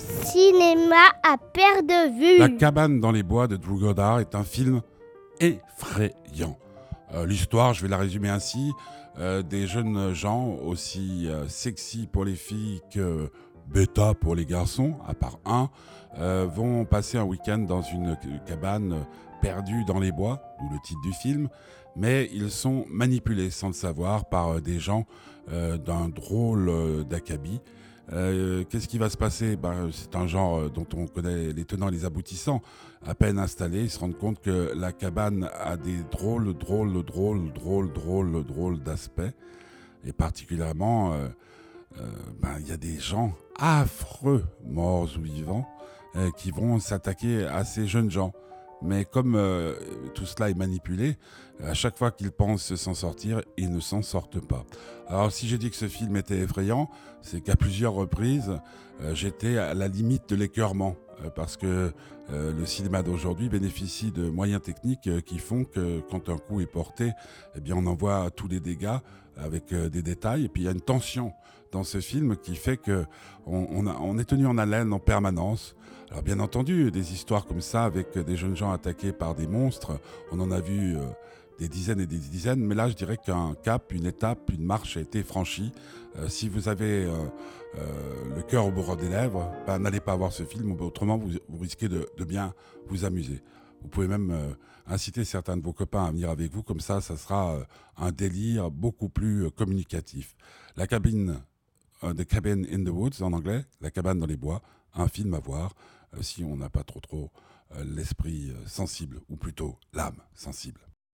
cinéma à perte de vue. La cabane dans les bois de Drew Goddard est un film effrayant. Euh, L'histoire, je vais la résumer ainsi. Euh, des jeunes gens aussi euh, sexy pour les filles que bêta pour les garçons, à part un, vont passer un week-end dans une cabane perdue dans les bois, d'où le titre du film, mais ils sont manipulés sans le savoir par des gens d'un drôle d'acabit. Euh, Qu'est-ce qui va se passer? Ben, C'est un genre euh, dont on connaît les tenants et les aboutissants. À peine installés, ils se rendent compte que la cabane a des drôles, drôles, drôles, drôles, drôles, drôles d'aspects. Et particulièrement, euh, ben, il y a des gens affreux, morts ou vivants, qui vont s'attaquer à ces jeunes gens. Mais comme euh, tout cela est manipulé, à chaque fois qu'ils pensent s'en sortir, ils ne s'en sortent pas. Alors si j'ai dit que ce film était effrayant, c'est qu'à plusieurs reprises, euh, j'étais à la limite de l'écœurement. Euh, parce que euh, le cinéma d'aujourd'hui bénéficie de moyens techniques euh, qui font que quand un coup est porté, eh bien on en voit tous les dégâts avec des détails. Et puis il y a une tension dans ce film qui fait que on, est tenu en haleine en permanence. Alors bien entendu, des histoires comme ça avec des jeunes gens attaqués par des monstres, on en a vu des dizaines et des dizaines, mais là je dirais qu'un cap, une étape, une marche a été franchie. Euh, si vous avez euh, euh, le cœur au bord des lèvres, ben, n'allez pas voir ce film, autrement vous, risquez de, bien vous amuser. Vous pouvez même inciter certains de vos copains à venir avec vous, comme ça, ça sera un délire beaucoup plus communicatif. La cabine, The Cabin in the Woods en anglais, La cabane dans les bois, un film à voir si on n'a pas trop trop l'esprit sensible, ou plutôt l'âme sensible.